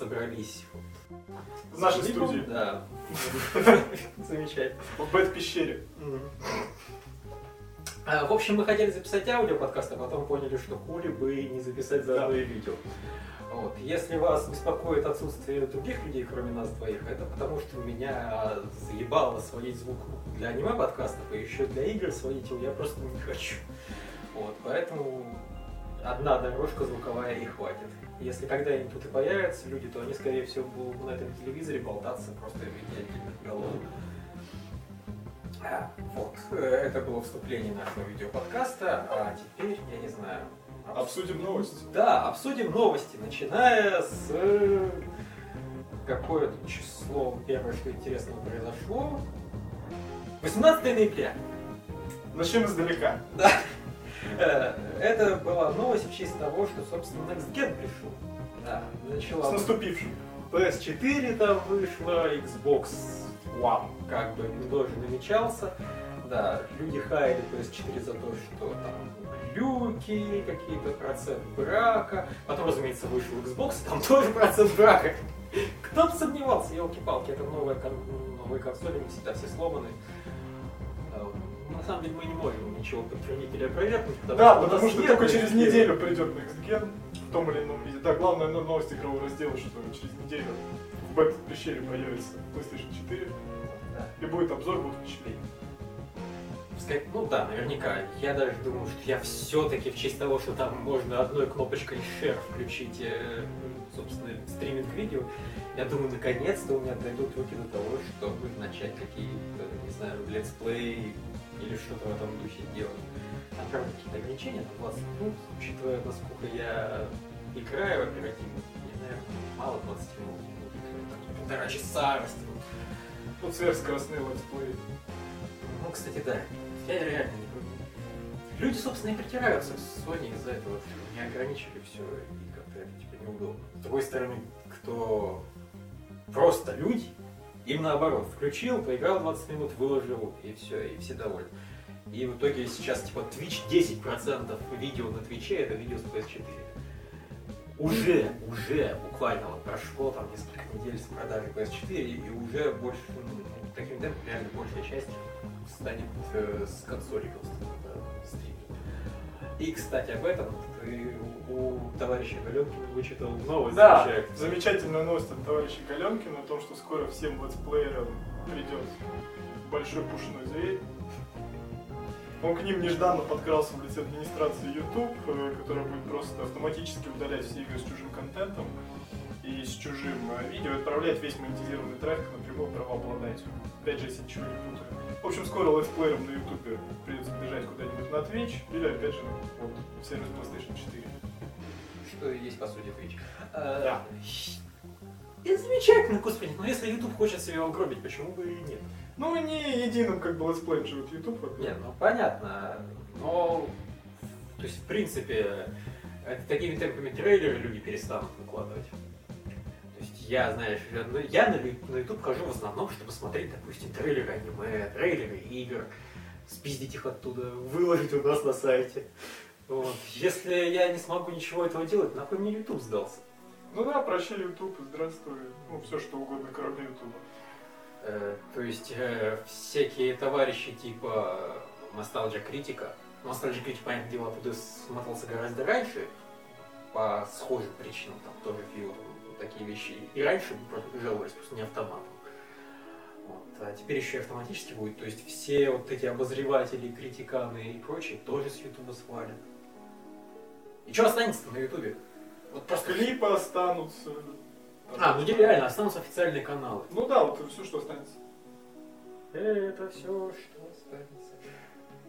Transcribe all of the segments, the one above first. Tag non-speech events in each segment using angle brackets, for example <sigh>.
собрались В нашей студии. Да. <laughs> Замечательно. В бэт-пещере. А, В общем, мы хотели записать аудиоподкаст, а потом поняли, что хули бы не записать заодно и видео. Вот. Если вас беспокоит отсутствие других людей, кроме нас двоих, это потому что меня заебало сводить звук для аниме-подкастов, и еще для игр сводить его я просто не хочу. Вот, поэтому одна дорожка звуковая и хватит. Если когда-нибудь тут и появятся люди, то они, скорее всего, будут на этом телевизоре болтаться просто в виде отдельных голов. А, Вот, это было вступление нашего видеоподкаста, а теперь, я не знаю... обс- Обсудим новости. Да, обсудим новости, начиная с... Какое тут число первое, что интересного произошло? 18 ноября. Начнем издалека. Э, Это была новость в честь того, что, собственно, Next Gen пришел. Да, С начала... наступившим. PS4 там вышла, Xbox One как бы тоже намечался. Да, люди хаяли PS4 за то, что там глюки, какие-то процент брака. Потом, разумеется, вышел Xbox, там тоже процент брака. Кто бы сомневался, елки-палки, это новая кон- новые консоли, не всегда все сломаны. На самом деле мы не можем ничего подтвердить или опровергнуть, потому Да, что потому что только через неделю придет Next Gen в том или ином виде. Да, главная но- новость игрового раздела, что через неделю в бета-пещере появится PlayStation 4 Да. и будет обзор будут впечатлений. Сказать, ну да, наверняка. Я даже думаю, что я все-таки в честь того, что там можно одной кнопочкой share включить, э, собственно, стриминг видео, я думаю, наконец-то у меня дойдут руки до того, чтобы начать какие-то, не знаю, летсплей или что-то в этом духе делать. Там, правда, какие-то ограничения, там 20 минут, учитывая, насколько я играю оперативно, не знаю, мало 20 минут, там полтора часа растянуть. Тут сверхскоростные летсплеи. Ну, кстати, да. Я реально не понимаю. Люди, собственно, и притираются с Sony из-за этого, не ограничили все, и как-то это типа неудобно. С другой стороны, кто просто люди, им наоборот, включил, поиграл 20 минут, выложил, и все, и все довольны. И в итоге сейчас типа Twitch 10% видео на Твиче это видео с PS4. Уже, уже буквально вот прошло там несколько недель с продажи PS4, и уже больше, ну, таким темпом реально большая часть станет э, с консоли просто да, стримить. И, кстати, об этом ты у товарища Галенкина вычитал новость. Да, замечательную. замечательная новость от товарища Галенкина о том, что скоро всем летсплеерам придет большой пушной зверь. Он к ним нежданно подкрался в лице администрации YouTube, э, которая будет просто автоматически удалять все игры с чужим контентом и с чужим э, видео отправлять весь монетизированный трафик напрямую правообладателю. Опять же, если ничего не путаю. В общем, скоро летсплеерам на YouTube придется бежать куда-нибудь на Twitch или, опять же, вот, в сервис PlayStation 4. Что есть, по сути, Twitch. Э, Да. Это замечательно, господи, но если YouTube хочет себя угробить, почему бы и нет? Ну, не единым, как бы, летсплеем живет YouTube. во-первых. Нет, ну понятно, но, то есть, в принципе, это такими темпами трейлеры люди перестанут выкладывать. Я, знаешь, я на- я на, YouTube хожу в основном, чтобы смотреть, допустим, трейлеры аниме, трейлеры игр, спиздить их оттуда, выложить у нас на сайте. Вот. Если я не смогу ничего этого делать, нахуй мне YouTube сдался. Ну да, прощай YouTube, здравствуй. Ну, все что угодно, кроме YouTube. Э, то есть э, всякие товарищи типа Nostalgia Критика, Nostalgia Критик, понятное дело, оттуда смотался гораздо раньше, по схожим причинам, там тоже пил такие вещи. И раньше просто жаловались, просто не автоматом. Вот. А теперь еще и автоматически будет. То есть все вот эти обозреватели, критиканы и прочие тоже с Ютуба свалят. И что останется на Ютубе? Вот просто Клипы останутся. А, ну реально, останутся официальные каналы. Ну да, вот все, что останется. Это все, что останется.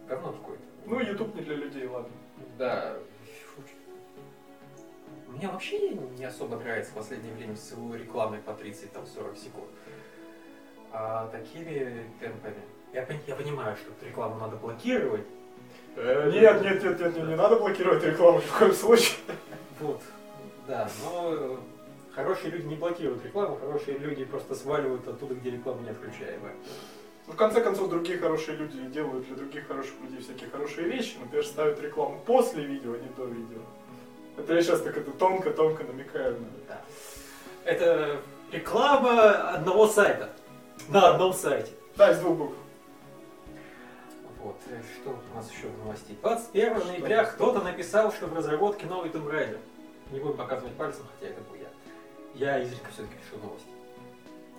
Говно какое-то. Ну, YouTube не для людей, ладно. Да. Мне вообще не особо нравится в последнее время с его рекламой по 30-40 секунд. А такими темпами... Я, я понимаю, что рекламу надо блокировать. Э, Нет, нет, нет, нет, нет, не надо блокировать рекламу ни в коем случае. Вот. Да, но хорошие люди не блокируют рекламу, хорошие люди просто сваливают оттуда, где реклама не отключаемая. Ну, в конце концов, другие хорошие люди делают для других хороших людей всякие хорошие вещи. Например, ставят рекламу после видео, а не до видео. Это я сейчас так это тонко-тонко намекаю на... Да. Это реклама одного сайта. На одном сайте. Да, из двух букв. Вот, э, что у нас еще в новостей? 21 ноября кто-то написал, что в разработке новый Tomb Raider. Не будем показывать пальцем, хотя это был я. Я изредка все-таки пишу новости.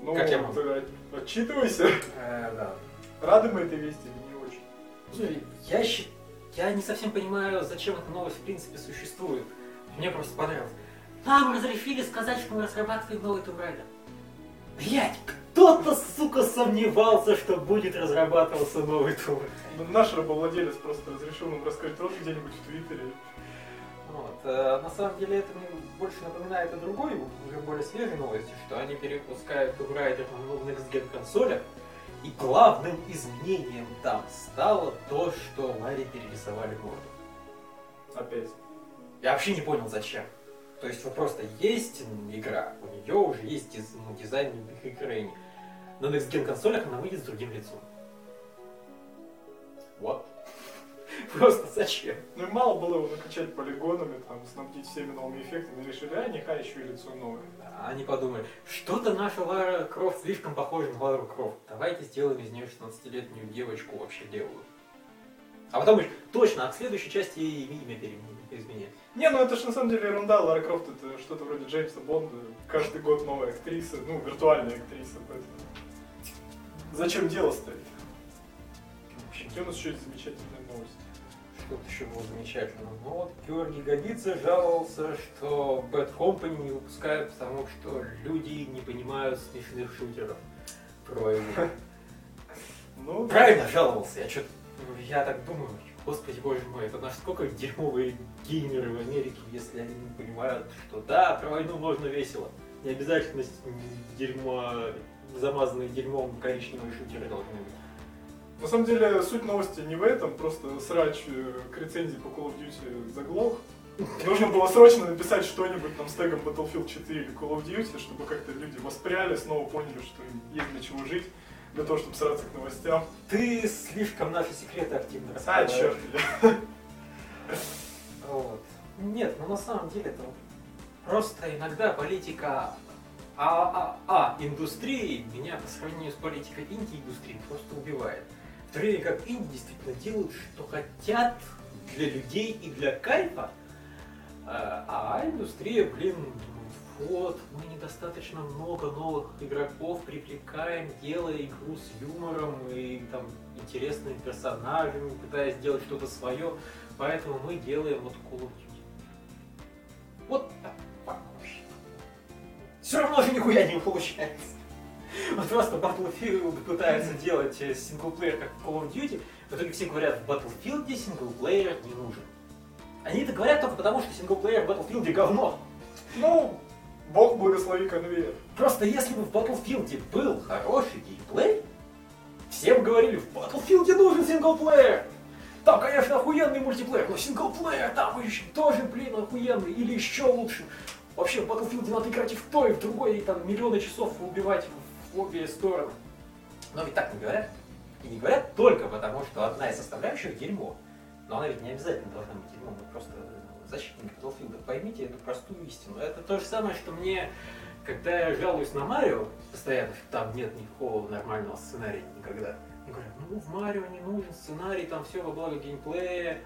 Ну, Как я могу? ты отчитывайся. Э, да. Рады мы этой вести не очень? Я, я не совсем понимаю, зачем эта новость в принципе существует. Мне просто понравилось. Нам разрешили сказать, что мы разрабатываем новый Tomb Raider. Блять, кто-то, сука, сомневался, что будет разрабатываться новый Tomb Raider. Ну, Наш рабовладелец просто разрешил нам рассказать рот где-нибудь в Твиттере. Вот. э, На самом деле это мне больше напоминает о другой, уже более свежей новости, что они перепускают Tomb Raider на Next Gen консолях, и главным изменением там стало то, что Ларри перерисовали морду. Опять. Я вообще не понял, зачем. То есть вот просто есть игра, у нее уже есть диз- ну, дизайн экране. На Next Gen консолях она выйдет с другим лицом. Вот. <laughs> Просто зачем? Ну и мало было его накачать полигонами, там, снабдить всеми новыми эффектами. Решили, а нехай еще и лицо новое. Они подумали, что-то наша Лара Крофт слишком похожа на Лару Крофт. Давайте сделаем из нее 16-летнюю девочку вообще левую. А потом говоришь, точно, а в следующей части ей имя изменять. Не, ну это же на самом деле ерунда. Лара Крофт это что-то вроде Джеймса Бонда. Каждый год новая актриса, ну, виртуальная актриса, поэтому... Зачем дело общем, Какие у нас еще есть замечательные новости? Что-то еще было замечательно. Ну вот, Георгий Годица жаловался, что Bad Company не выпускают, потому что люди не понимают смешных шутеров про игру. <laughs> Ну, Правильно жаловался, я что я так думаю, господи боже мой, это насколько дерьмовые геймеры в Америке, если они не понимают, что да, про войну можно весело. Не обязательно дерьмо, замазанные дерьмом коричневые шутеры должны быть. На самом деле суть новости не в этом, просто срач э, к рецензии по Call of Duty заглох. Нужно было срочно написать что-нибудь там с тегом Battlefield 4 или Call of Duty, чтобы как-то люди воспряли, снова поняли, что им есть для чего жить, для того, чтобы сраться к новостям. Ты слишком наши секреты активно А, черт, <laughs> Вот. Нет, ну на самом деле это просто иногда политика а, а, а индустрии меня по сравнению с политикой инди-индустрии просто убивает. В то время как инди действительно делают, что хотят для людей и для кайфа, а а индустрия, блин, вот, мы недостаточно много новых игроков привлекаем, делая игру с юмором и там интересными персонажами, пытаясь сделать что-то свое, поэтому мы делаем вот Call of Duty. Вот так вообще. Все равно же нихуя не получается. Вот просто Battlefield пытается делать э, синглплеер как в Call of Duty, в итоге все говорят, в Battlefield синглплеер не нужен. Они это говорят только потому, что синглплеер в Battlefield говно. Ну, бог благослови конвейер. Просто если бы в Battlefield был хороший геймплей, все бы говорили, в Battlefield нужен синглплеер. Там, конечно, охуенный мультиплеер, но синглплеер там еще тоже, блин, охуенный. Или еще лучше. Вообще, в Battlefield надо играть и в то, и в другой, и там миллионы часов убивать в обе стороны. Но ведь так не говорят. И не говорят только потому, что одна из составляющих дерьмо. Но она ведь не обязательно должна быть дерьмом. Вы просто защитник Battlefield. Поймите эту простую истину. Это то же самое, что мне, когда я жалуюсь на Марио, постоянно, там нет никакого нормального сценария никогда. Говорят, ну в Марио не нужен сценарий, там все во благо геймплея.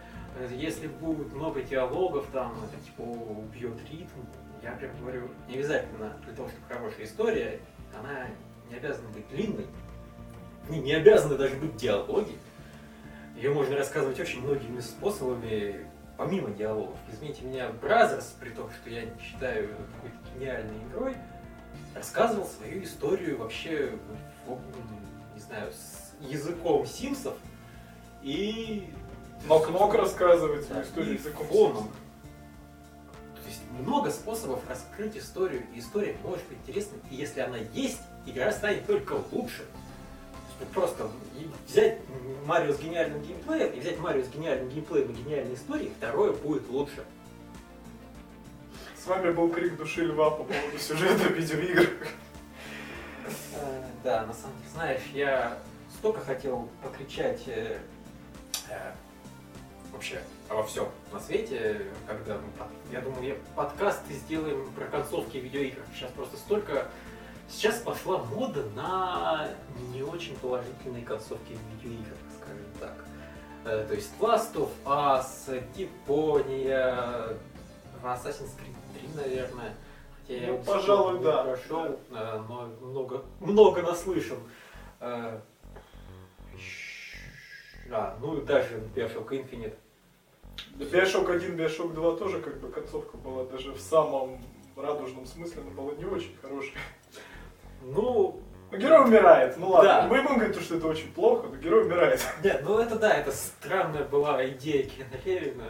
Если будет много диалогов, там это типа убьет ритм. Я прям говорю, не обязательно для того, чтобы хорошая история, она не обязана быть длинной. В ней не обязаны даже быть диалоги. Ее можно рассказывать очень многими способами, помимо диалогов. Извините меня, Brothers, при том, что я не считаю какой-то гениальной игрой, рассказывал свою историю вообще, не знаю, с языком симсов и Knock-Knock рассказывать свою да, историю языком фоном. Симпсонов. То есть много способов раскрыть историю, и история может быть интересной, и если она есть, игра станет только лучше. Просто взять Марио с гениальным геймплеем и взять Марио с гениальным геймплеем и гениальной историей, второе будет лучше. С вами был крик души льва по поводу сюжета видеоигр. Э, Да, на самом деле, знаешь, я столько хотел покричать э, э, вообще обо всем на свете, когда мы, я думаю, я подкасты сделаем про концовки видеоигр. Сейчас просто столько... Сейчас пошла мода на не очень положительные концовки в видеоиграх, скажем так. Э, То есть Last of Us, Deponia, Assassin's Creed 3, наверное. Хотя я Ну, его пожалуй, да. прошел, э, но много, много наслышан. Э, А, ну и даже Bioshock Infinite. Bioshock 1, Bioshock 2 тоже как бы концовка была даже в самом радужном смысле, но была не очень хорошая. Ну, герой умирает, ну ладно. Да. Мы будем говорить, что это очень плохо, но герой умирает. <laughs> нет, ну это да, это странная была идея Кена.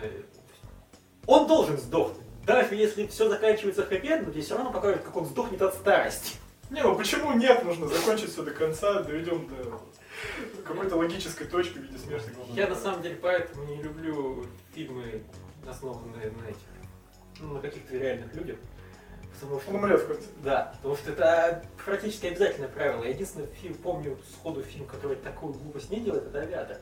Он должен сдохнуть. Даже если все заканчивается хэппи но все равно покажут, как он сдохнет от старости. Не, ну почему нет? Нужно закончить все до конца, доведем до какой-то логической точки в виде смерти главного Я на самом деле поэтому не люблю фильмы, основанные на этих, ну, на каких-то реальных людях. Потому что... Умрет конце. Да, потому что это практически обязательное правило. Я единственный фильм, помню сходу фильм, который такую глупость не делает, это «Авиатор».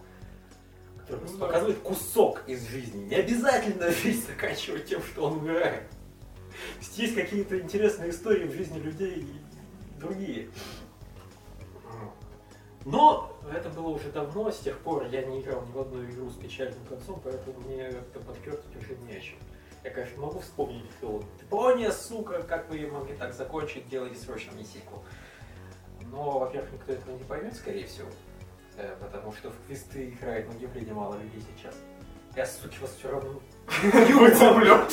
Который Ну да. показывает кусок из жизни. Не обязательно жизнь заканчивать тем, что он умирает. То есть есть какие-то интересные истории в жизни людей и другие. Но это было уже давно, с тех пор я не играл ни в одну игру с печальным концом, поэтому мне как-то подкертить уже не о чем. Я, конечно, могу вспомнить филм. Япония, сука, как вы ее могли так закончить, делайте срочно мне сиквел. Но, во-первых, никто этого не поймет, скорее всего. Э, Потому что в квесты играет на удивление мало людей сейчас. Я, суки, вас все равно Выцеплю.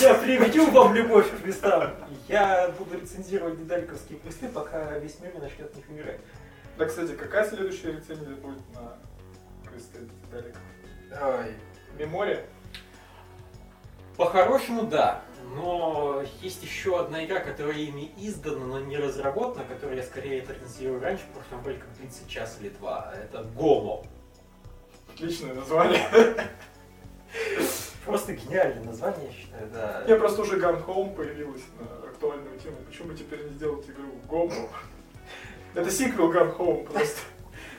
я приведу вам любовь к квестам. Я буду рецензировать дедаликовские квесты, пока весь мир не начнет в них играть. Да, кстати, какая следующая рецензия будет на квесты Далеков? Ой, Мемория? По-хорошему, да. Но есть еще одна игра, которая ими издана, но не разработана, которую я скорее рецензирую раньше, потому что она как длится час или два. Это Гомо. Отличное название. Просто гениальное название, я считаю, да. Я просто уже Gun Home появилась на актуальную тему. Почему бы теперь не сделать игру Гомо? Это сиквел Gun Home просто.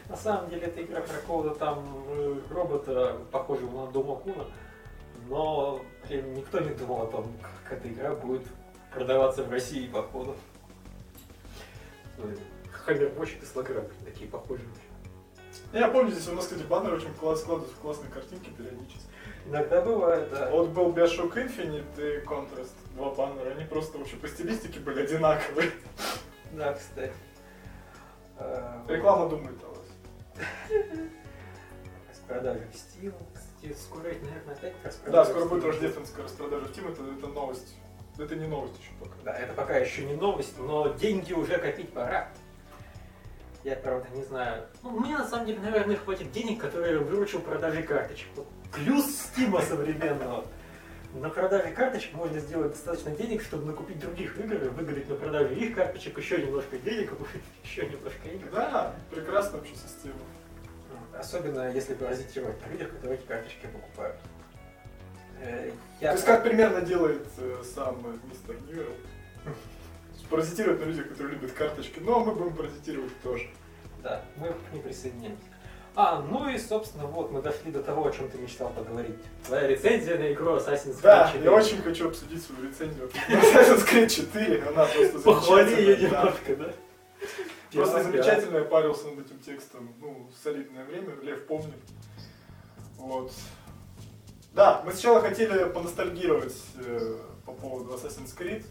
На самом деле это игра про какого-то там э, робота, похожего на Дома Куна, но блин, никто не думал о том, как эта игра будет продаваться в России, походу. Хаммербочи и слограм такие похожие. Я помню, здесь у нас, кстати, баннер очень класс, складываются в классные картинки периодически. Иногда бывает, да. Вот был Bioshock Infinite и Contrast, два баннера, они просто вообще по стилистике были одинаковые. Да, кстати. Э, Реклама думает о вас. <laughs> Распродажи в Steam. Скоро, наверное, опять Да, распродажи скоро будет рождественская распродажа в Steam, это, это новость. Это не новость еще пока. Да, это пока еще не новость, но деньги уже копить пора. Я, правда, не знаю. Ну, мне, на самом деле, наверное, хватит денег, которые я выручил продажей карточек. Вот плюс стима современного. На продаже карточек можно сделать достаточно денег, чтобы накупить других игр, и выиграть на продаже их карточек еще немножко денег, купить <laughs> еще немножко игр. Да, прекрасная вообще система. Особенно если паразитировать на людях, которые эти карточки покупают. Э, Я То есть как примерно делает э, сам э, мистер Ньюэлл? Паразитирует на людях, которые любят карточки. Ну, а мы будем паразитировать тоже. Да, мы к ним присоединяемся. А, ну и, собственно, вот мы дошли до того, о чем ты мечтал поговорить. Твоя рецензия на игру Assassin's Creed Да, 4. я очень хочу обсудить свою рецензию на Assassin's Creed 4. Она просто Похвали ее замечательная, немножко, да? Просто замечательно я парился над этим текстом, ну, солидное время, Лев помнит. Вот. Да, мы сначала хотели поностальгировать э, по поводу Assassin's Creed,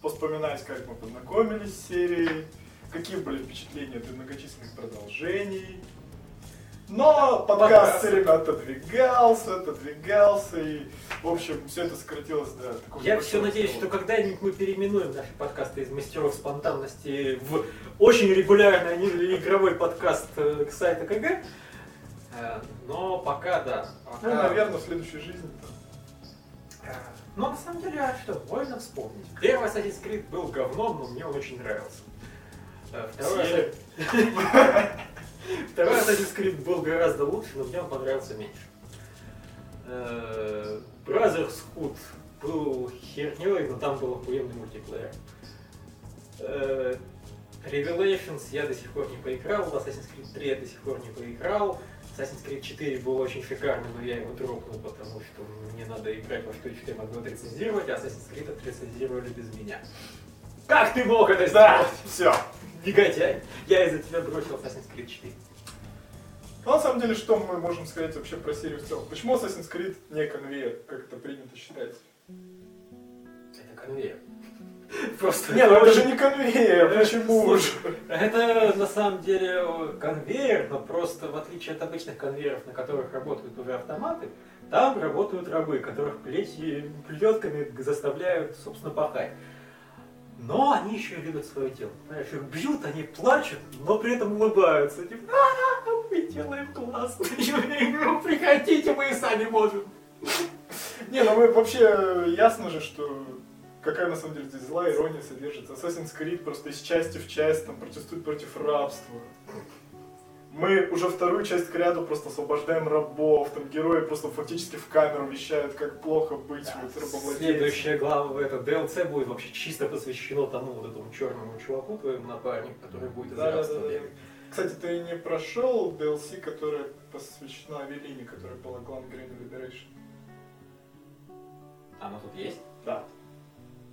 поспоминать, как мы познакомились с серией, какие были впечатления от многочисленных продолжений. Но подкаст все время отодвигался, отодвигался, и, в общем, все это сократилось до такого Я все надеюсь, что когда-нибудь мы переименуем наши подкасты из мастеров спонтанности в очень регулярный игровой подкаст э, сайта КГ. Э, Но пока, да. Ну, пока- наверное, в следующей жизни. Э, Но на самом деле, а что, можно вспомнить. Первый Assassin's Creed был говном, но мне он очень нравился. Второй. <laughs> Второй Assassin's Creed был гораздо лучше, но мне он понравился меньше. Э, Brotherhood был херней, но там был охуенный мультиплеер. Э, Revelations я до сих пор не поиграл, Assassin's Creed 3 я до сих пор не поиграл. Assassin's Creed 4 был очень шикарный, но я его дропнул, потому что мне надо играть во что еще я могу отрецензировать, а Assassin's Creed отрецензировали без меня. Как ты мог это Да, сделать? все. Негодяй! Я из-за тебя бросил Assassin's Creed 4. Ну, на самом деле, что мы можем сказать вообще про серию в целом? Почему Assassin's Creed не конвейер, как это принято считать? Это конвейер. <laughs> Просто Не, ну это же не конвейер, почему Слушай, же? Это на самом деле конвейер, но просто в отличие от обычных конвейеров, на которых работают уже автоматы, там работают рабы, которых плети плетками заставляют, собственно, пахать. Но они еще любят свое тело. Понимаешь, их бьют, они плачут, но при этом улыбаются. Типа, «А, мы делаем классно. Приходите, мы и сами можем. Не, ну мы вообще ясно же, что какая на самом деле здесь злая ирония содержится. Assassin's Creed просто из части в часть там протестует против рабства. Мы уже вторую часть к ряду просто освобождаем рабов, там герои просто фактически в камеру вещают, как плохо быть вот рабовладельцем. Следующая глава, это DLC будет вообще чисто посвящено тому вот этому черному чуваку, твоему напарнику, который будет из Да, да, да, да. Кстати, ты не прошел DLC, которая посвящена Авелине, которая была главной героиней Liberation? Оно тут есть? Да.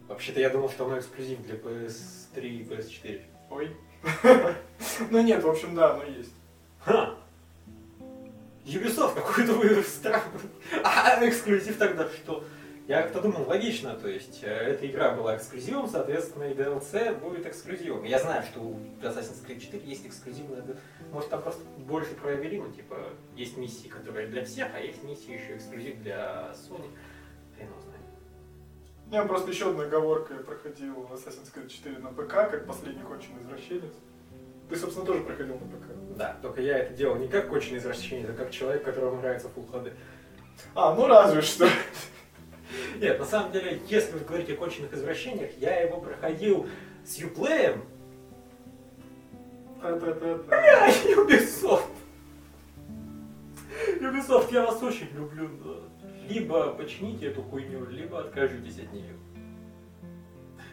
Вообще-то я думал, что оно эксклюзив для PS3 и PS4. Ой. <laughs> Ну нет, в общем, да, оно есть. Ха! Ubisoft какой-то вы странный. <laughs> А эксклюзив тогда что? Я как-то думал, логично, то есть э, эта игра была эксклюзивом, соответственно и DLC будет эксклюзивом. Я знаю, что у Assassin's Creed 4 есть эксклюзивная, может там просто больше про Эвелину, типа есть миссии, которые для всех, а есть миссии еще эксклюзив для Sony. Хрен его знает. Я просто еще одной оговоркой проходил Assassin's Creed 4 на ПК, как последний конченый извращенец. Ты, собственно, тоже проходил на ПК. Да, только я это делал не как конченый извращенец, а как человек, которому нравится Full HD. А, ну разве что. Нет, на самом деле, если вы говорите о конченых извращениях, я его проходил с юплеем, Та-та-та-та. <laughs> Ubisoft. Ubisoft, я вас очень люблю, но либо почините эту хуйню, либо откажитесь от нее.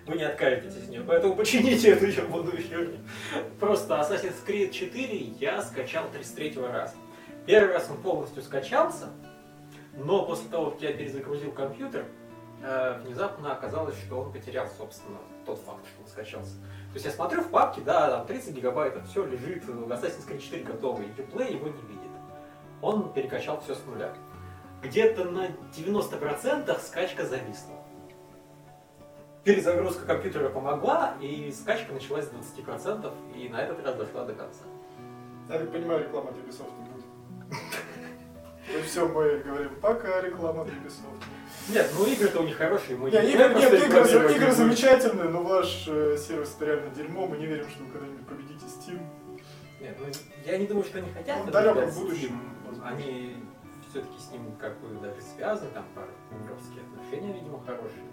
Вы не откажетесь от нее, поэтому почините эту ебаную херню. Просто Assassin's Creed 4 я скачал 33 раза. Первый раз он полностью скачался, но после того, как я перезагрузил компьютер, э, внезапно оказалось, что он потерял, собственно, тот факт, что он скачался. То есть я смотрю в папке, да, там 30 гигабайтов, все лежит, Assassin's Creed 4 готовый, Uplay его не видит. Он перекачал все с нуля. Где-то на 90% скачка зависла. Перезагрузка компьютера помогла, и скачка началась с 20%, и на этот раз дошла до конца. Я так понимаю, реклама от Ubisoft не будет. Ну все, мы говорим, пока реклама от Ubisoft. Нет, ну игры-то у них хорошие, мы Не, не игры, просто нет, игры, игры замечательные, но ваш э, сервис это реально дерьмо, мы не верим, что вы когда-нибудь победите Steam. Нет, ну, я не думаю, что они хотят. Ну, в далеком будущем. Они все-таки с ним как бы даже связаны, там партнерские отношения, видимо, хорошие.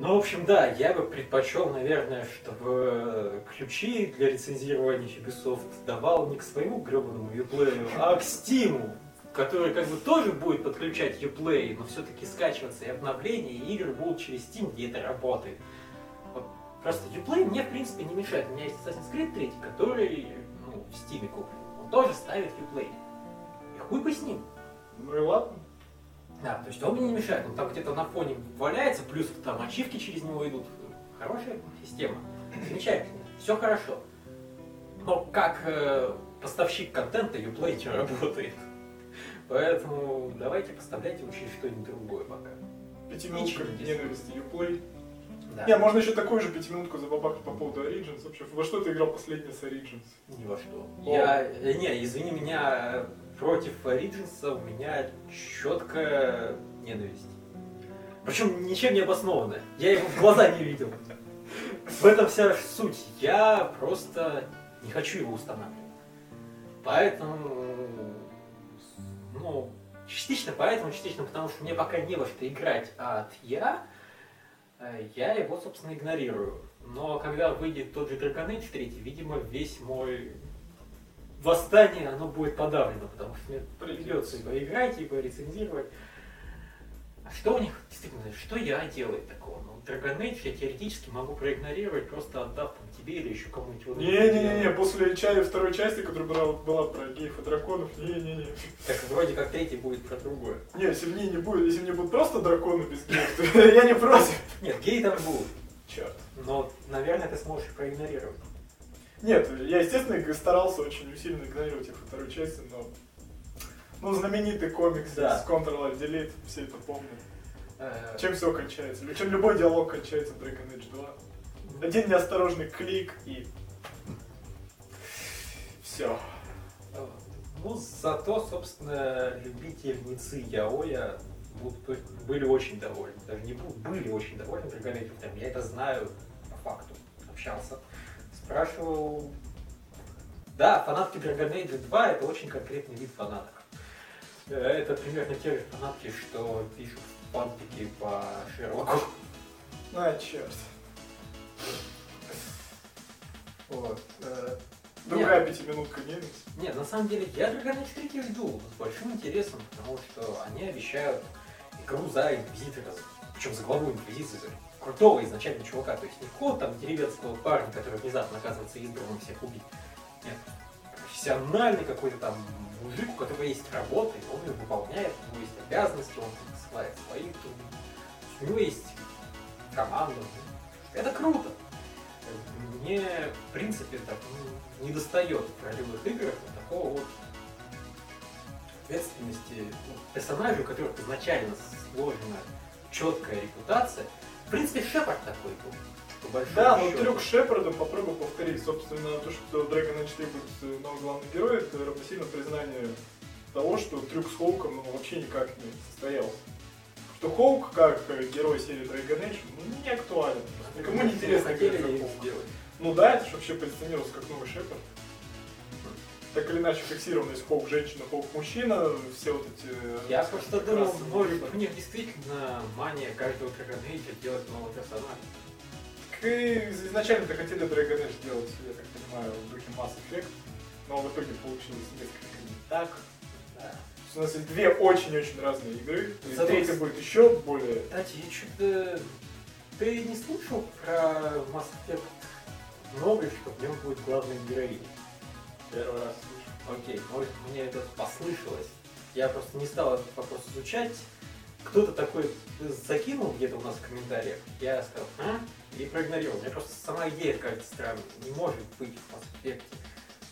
Ну, в общем, да, я бы предпочел, наверное, чтобы ключи для рецензирования Ubisoft давал не к своему гребаному Uplay, а к Steam, который как бы тоже будет подключать Uplay, но все-таки скачиваться и обновления, и игры будут через Steam, где это работает. Вот Просто Uplay мне, в принципе, не мешает. У меня есть Assassin's Creed 3, который ну, в Steam куплен. Он тоже ставит Uplay. И хуй бы с ним. Ну и ладно. Да, то есть он мне не мешает. Он там где-то на фоне валяется, плюс там ачивки через него идут. Хорошая система. Замечательно. Все хорошо. Но как э, поставщик контента Uplay <laughs> не работает. Поэтому давайте поставляйте лучше что-нибудь другое пока. Пятиминутка ненависти Uplay. Да. Не, можно еще такую же пятиминутку забабахать по поводу Origins. Вообще, во что ты играл последний с Origins? Ни во что. О. Я, э, не, извини меня, против Origins у меня четкая ненависть. Причем ничем не обоснованная. Я его в глаза не видел. В этом вся суть. Я просто не хочу его устанавливать. Поэтому, ну, частично поэтому, частично потому, что мне пока не во что играть от я, э, я его, собственно, игнорирую. Но когда выйдет тот же Dragon Age 3, видимо, весь мой восстание, оно будет подавлено, потому что мне придется и поиграть, и порецензировать. А что у них действительно, что я делаю такого? Ну, Dragon Age я теоретически могу проигнорировать, просто отдав там, тебе или еще кому-нибудь. вот Не-не-не, после чая второй части, которая была, была про геев и драконов, не-не-не. Так вроде как третий будет про другое. Не, если в ней не будет, если мне будут просто драконы без геев, то <laughs> я не против. Нет, геи там будут. Черт. Но, наверное, ты сможешь проигнорировать. Нет, я, естественно, старался очень усиленно игнорировать их во второй части, но... Ну, знаменитый комикс Да. с Ctrl-Alt-Delete, все это помнят. Э, Чем все кончается? Чем любой диалог кончается в Dragon Age 2. Один неосторожный клик и... Все. э, Ну, зато, собственно, любительницы Яоя будут, были очень довольны. Даже не будут, были очень довольны Dragon Age 2. Я это знаю по факту. Общался. Спрашивал... Да, фанатки Dragon Age 2 это очень конкретный вид фанаток. Э, Это примерно те же фанатки, что пишут фанфики по Шерлоку. А, черт. Вот. э, Другая пятиминутка не Нет, на самом деле я Dragon Age 3 жду с большим интересом, потому что они обещают игру за инквизитора, причем за главу инквизиции, крутого изначально чувака, то есть не какого-то там деревенского парня, который внезапно оказывается избранным всех убить. Нет, профессиональный какой-то там мужик, у которого есть работа, и он ее выполняет, у него есть обязанности, он посылает свои труды. У него есть команда. Это круто. Мне, в принципе, так ну, не достает в ролевых играх вот такого вот ответственности персонажа, у которых изначально сложена четкая репутация. В принципе, Шепард такой был. Да, но счету. трюк с Шепардом попробуй повторить. Собственно, то, что Dragon Age 3 будет новый главный герой, это равносильно признание того, что трюк с Хоуком ну, вообще никак не состоялся. Что Хоук, как э, герой серии Dragon Age, ну, не актуален. Никому не интересно их Хоука. сделать. Ну да, это же вообще позиционировался как новый Шепард. Так или иначе фиксировано есть Хоук женщина, Хоук мужчина, все вот эти... э, Я просто думал, может, у них действительно мания каждого Dragon Age делать нового персонажа. Так и изначально-то хотели Dragon Age сделать, я так понимаю, в духе Mass Effect, но в итоге получилось несколько не так. Да. У нас есть две очень-очень разные игры, и Зато третья будет еще более... Кстати, я что-то... Ты не слышал про Mass Effect много, что в нем будет главная героиня? Первый раз слышу. Окей, может мне это послышалось. Я просто не стал этот вопрос изучать. Кто-то такой закинул где-то у нас в комментариях. Я сказал, а? И проигнорировал. Мне просто сама идея кажется странной. Не может быть в Effect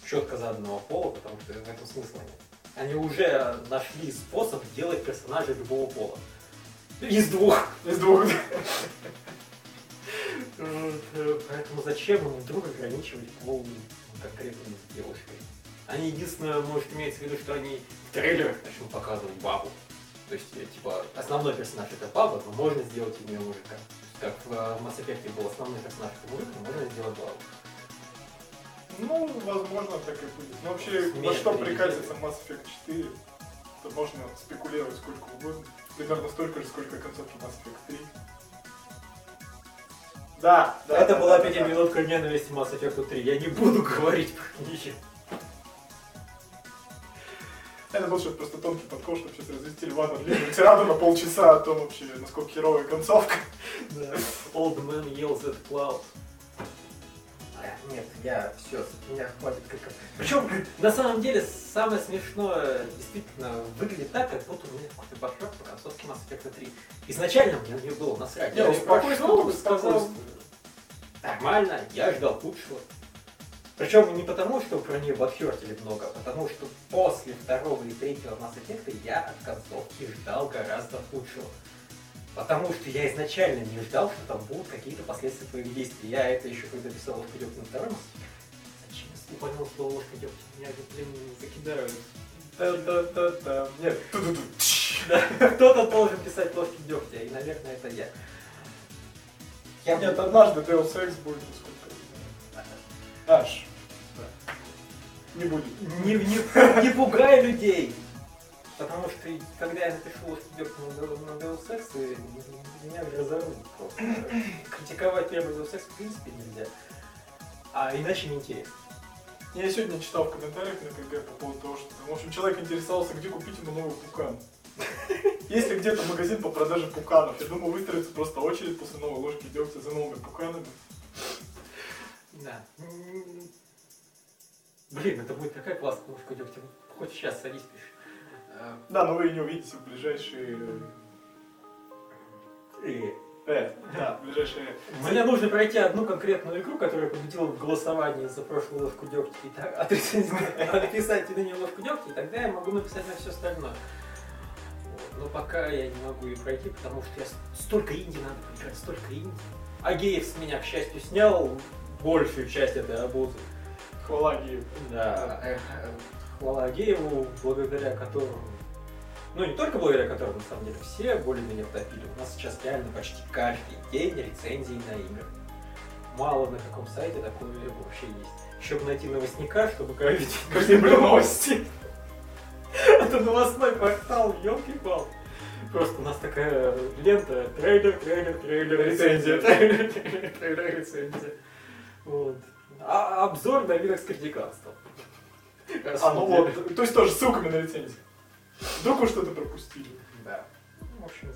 четко заданного пола, потому что в этом смысла нет. Они уже нашли способ делать персонажей любого пола. Из двух. Из двух. <laughs> Э, Поэтому зачем им вдруг ограничивать пол конкретной девушкой? Они единственное, может, имеется в виду, что они в трейлерах начнут показывать бабу. То есть, э, типа, основной персонаж это баба, но можно сделать из нее мужика. Как в э, Mass Effect был основной персонаж это мужик, но можно сделать бабу. Ну, возможно, так и будет. Но вообще, во Смерть что или прикатится Mass Effect 4, то можно спекулировать сколько угодно. Примерно столько же, сколько концовки Mass Effect 3. Да, да. это да, была да, да. пятиминутка ненависти Mass Effect 3. Я не буду <laughs> говорить про нее. Это был что-то просто тонкий подкол, чтобы сейчас развести Льва на длинную тираду на полчаса о том вообще, насколько херовая концовка. Да. Old man yells at cloud. Нет, я все, меня хватит как... Причем, на самом деле, самое смешное действительно выглядит так, как будто у меня какой-то башок по концовке Mass Effect 3. Изначально мне на нее было насрать. Я только и сказал, нормально, я ждал худшего. Причем не потому, что про нее бадхертили много, а потому что после второго и третьего Mass Effect я от концовки ждал гораздо худшего. Потому что я изначально не ждал, что там будут какие-то последствия твоих действий. Я это еще когда писал ложка дегтя на втором. Зачем понял слово ложка дегтя? Меня же, блин, закидают. Да-да-да-да. Нет. Да, Кто-то должен писать ложки дегтя, и, наверное, это я. Я Нет, однажды Deus Ex будет, насколько я знаю. Аж. Да. Не будет. Не, не, не пугай людей! Потому что когда я напишу ложки на, на Deus Ex, меня разорвут просто. <clears throat> Критиковать первый Deus Ex в принципе нельзя. А иначе неинтересно. Я сегодня читал в комментариях на КГ по поводу того, что, в общем, человек интересовался, где купить ему новый пукан. <laughs> если где-то магазин по продаже пуканов, я думаю, выстроится просто очередь после новой ложки дегтя за новыми пуканами. Да. Блин, это будет такая классная ложка дегтя. Хоть сейчас садись пиши. Да, но вы ее не увидите в ближайшие... и Э, да, в ближайшие... Мне нужно пройти одну конкретную игру, которая победила в голосовании за прошлую ложку дегтя, и так, написать на нее ложку дегтя, и тогда я могу написать на все остальное. Вот. Но пока я не могу ее пройти, потому что я столько инди надо поиграть, столько инди. Агеев с меня, к счастью, снял большую часть этой обузы. Хвала Гею. Да, э, э, хвала Агееву, благодаря которому, ну не только благодаря которому, на самом деле, все более-менее втопили. У нас сейчас реально почти каждый день рецензии на игры. Мало на каком сайте такое вообще есть. Чтобы найти новостника, чтобы говорить <laughs> каждый были новости. Это новостной портал, елки пал. Просто у нас такая лента, трейлер, трейлер, трейлер, рецензия, трейлер, трейлер, рецензия. Вот. А обзор на Linux критиканства. А, ну вот, то есть тоже ссылками на рецензии. Вдруг вы что-то пропустили. Да. Ну, В общем,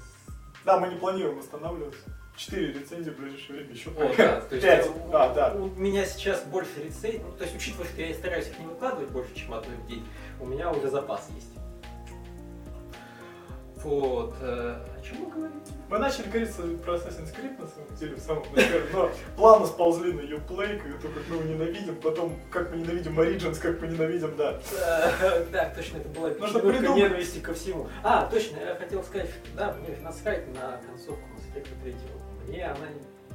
Да, мы не планируем останавливаться. Четыре рецензии в ближайшее время, еще О, да, то есть Пять. у, А, да. у меня сейчас больше рецензий, ну, то есть учитывая, что я стараюсь их не выкладывать больше, чем одной в день, у меня уже запас есть. Вот. э, о чем мы говорим? Мы начали говорить про Assassin's Creed на самом деле в самом начале, но плавно сползли на Uplay, то, как мы его ненавидим, потом как мы ненавидим Origins, как мы ненавидим, да. Э, Да, точно, это была Нужно минутка придумать. ненависти ко всему. А, точно, я хотел сказать, да, мне насрать на концовку Mass Effect 3. Мне она...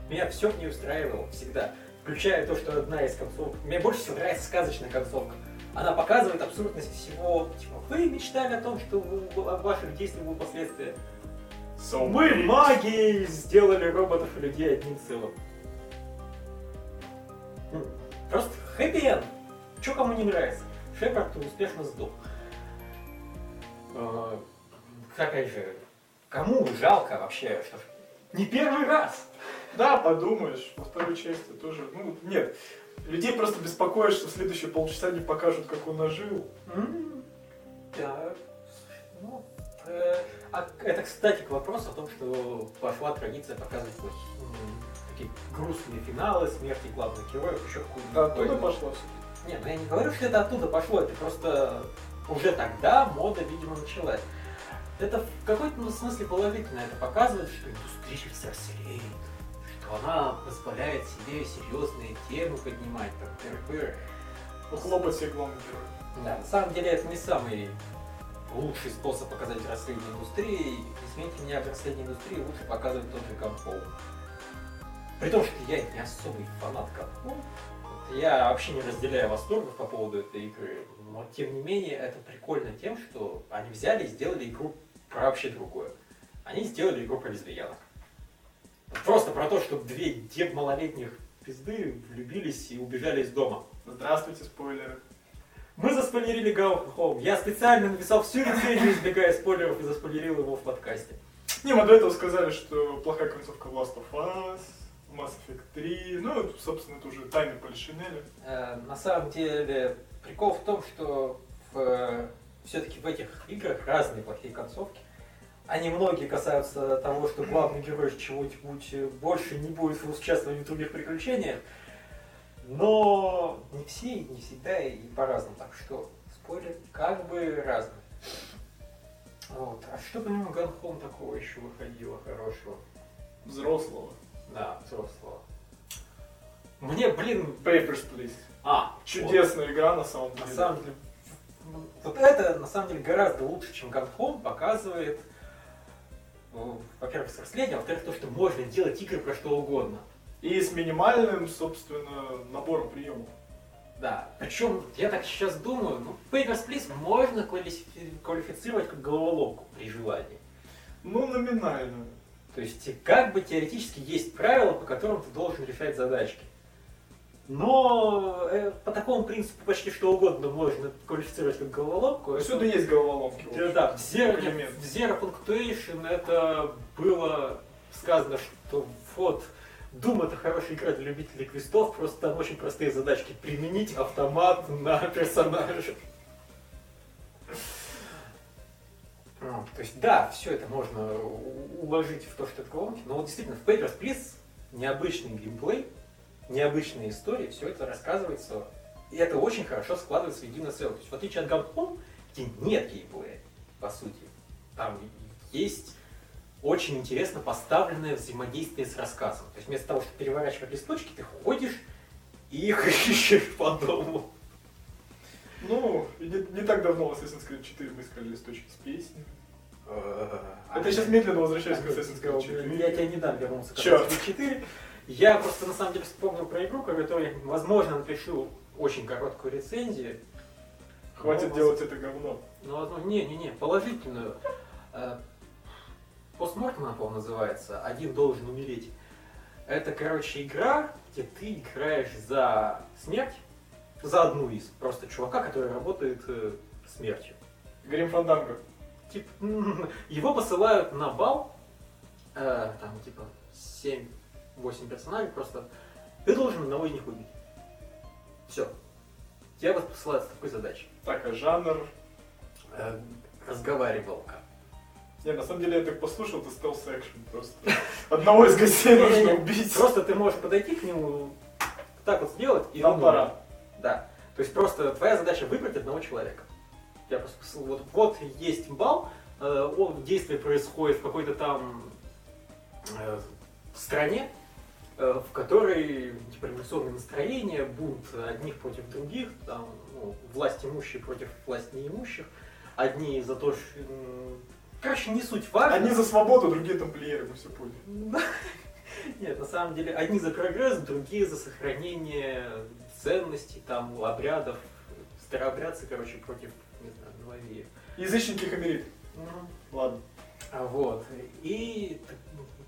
Меня все в ней устраивало всегда. Включая то, что одна из концовок... Мне больше всего нравится сказочная концовка. Она показывает абсурдность всего. Типа, вы мечтали о том, что у у ваших действий будут последствия. So Мы магией сделали роботов и людей одним целым. М, Просто хэппи энд. Че кому не нравится? Шепард успешно сдох. Э, Опять же, кому жалко вообще, что не первый раз. Да, подумаешь, во второй части тоже, ну, нет. Людей просто беспокоит, что в следующие полчаса не покажут, как он ожил. М, Да. Ну, э, а это, кстати, к вопросу о том, что пошла традиция показывать м, такие грустные финалы, смерти главных героев, еще какую-то. Да, оттуда пошло все. Не, ну я не говорю, что это оттуда пошло, это просто уже тогда мода, видимо, началась. Это в какой-то ну, смысле положительно, это показывает, что индустрия взрослеет, что она позволяет себе серьезные темы поднимать, там, тыры-пыры. Хлопать всех главных героев. Да, на самом деле это не самый лучший способ показать взросление индустрии. Извините меня, взросление индустрии лучше показывать тот же Gunpowder. При том, что я не особый фанат. Вот Я вообще не разделяю восторгов по поводу этой игры. Но тем не менее, это прикольно тем, что они взяли и сделали игру про вообще другое. Они сделали игру про лесбиянок. Просто про то, что две дев малолетних пизды влюбились и убежали из дома. Здравствуйте, спойлеры. Мы заспойлерили Home. Я специально написал всю рецензию, избегая спойлеров, и заспойлерил его в подкасте. Не, мы до этого сказали, что плохая концовка Last of Us, Mass Effect 3, ну, собственно, это уже тайны Полишинеля. Э, на самом деле, прикол в том, что все-таки в этих играх разные плохие концовки. Они многие касаются того, что главный герой чего-нибудь больше не будет участвовать в других приключениях. Но не все, не всегда, и по-разному. Так что спойлер как бы разный. Вот. А что помимо Home такого еще выходило хорошего? Взрослого. Да, взрослого. Мне, блин, Papers, Please. а, Чудесная игра на самом деле. На самом деле, вот это на самом деле гораздо лучше, чем Home показывает, во-первых, взросление, а во-вторых, то, что можно делать игры про что угодно. И с минимальным, собственно, набором приемов. Да. Причем, я так сейчас думаю, ну, Papers, Please можно квалифи- квалифицировать как головоломку при желании. Ну, номинально. То есть, как бы теоретически есть правила, по которым ты должен решать задачки. Но э, по такому принципу почти что угодно можно квалифицировать как головоломку. Это- Всюду есть головоломки. Да, да, в Zero, в Zero Punctuation это было сказано, что вот Doom это хорошая игра для любителей квестов, просто там очень простые задачки. Применить автомат на <laughs> персонажа. Ну, то есть, да, все это можно уложить в то, что это колонки, но вот действительно в Papers, Please необычный геймплей, необычные истории, все это рассказывается, и это очень хорошо складывается в единое целое. То есть, в отличие от Gunpowder, где нет геймплея, по сути. Там есть очень интересно поставленное взаимодействие с рассказом. То есть вместо того, чтобы переворачивать листочки, ты ходишь и их <laughs> ищешь по дому. Ну, не, не так давно в Assassin's Creed 4 мы искали листочки с песнями. А Это я сейчас медленно возвращаюсь к Assassin's Creed Я 4. тебе не дам вернуться к. Assassin's Creed 4. Я просто на самом деле вспомнил про игру, про которую я, возможно, напишу очень короткую рецензию. Хватит Ну, делать это говно. Ну, возможно, не-не-не, положительную. Постмортем она, по-моему, называется. Один должен умереть. Это, короче, игра, где ты играешь за смерть, за одну из просто чувака, который работает э, смертью. Грим Фанданго. М, <laughs> его посылают на бал, э, там, типа, 7-8 персонажей просто. Ты должен одного из них убить. Все. Тебя вот посылают с такой задачей. Так, а жанр? Э, разговаривалка. Не, на самом деле я так послушал, это стелс экшен просто. Одного из гостей нужно убить. Просто ты можешь подойти к нему, так вот сделать, и Нам пора. Да. То есть просто твоя задача выбрать одного человека. Я просто вот, вот есть бал, э, он- действие происходит в какой-то там э, стране, э, в которой типа революционные настроения, бунт одних против других, там, ну, власть имущих против власть неимущих, одни за то, что... Короче, не суть важно. Одни за свободу, другие тамплиеры, мы все поняли. <laughs> Нет, на самом деле, одни за прогресс, другие за сохранение ценностей, там, обрядов, старообрядцы, короче, против, не знаю, нововеев. Язычники хамерит. Ладно. А Вот. И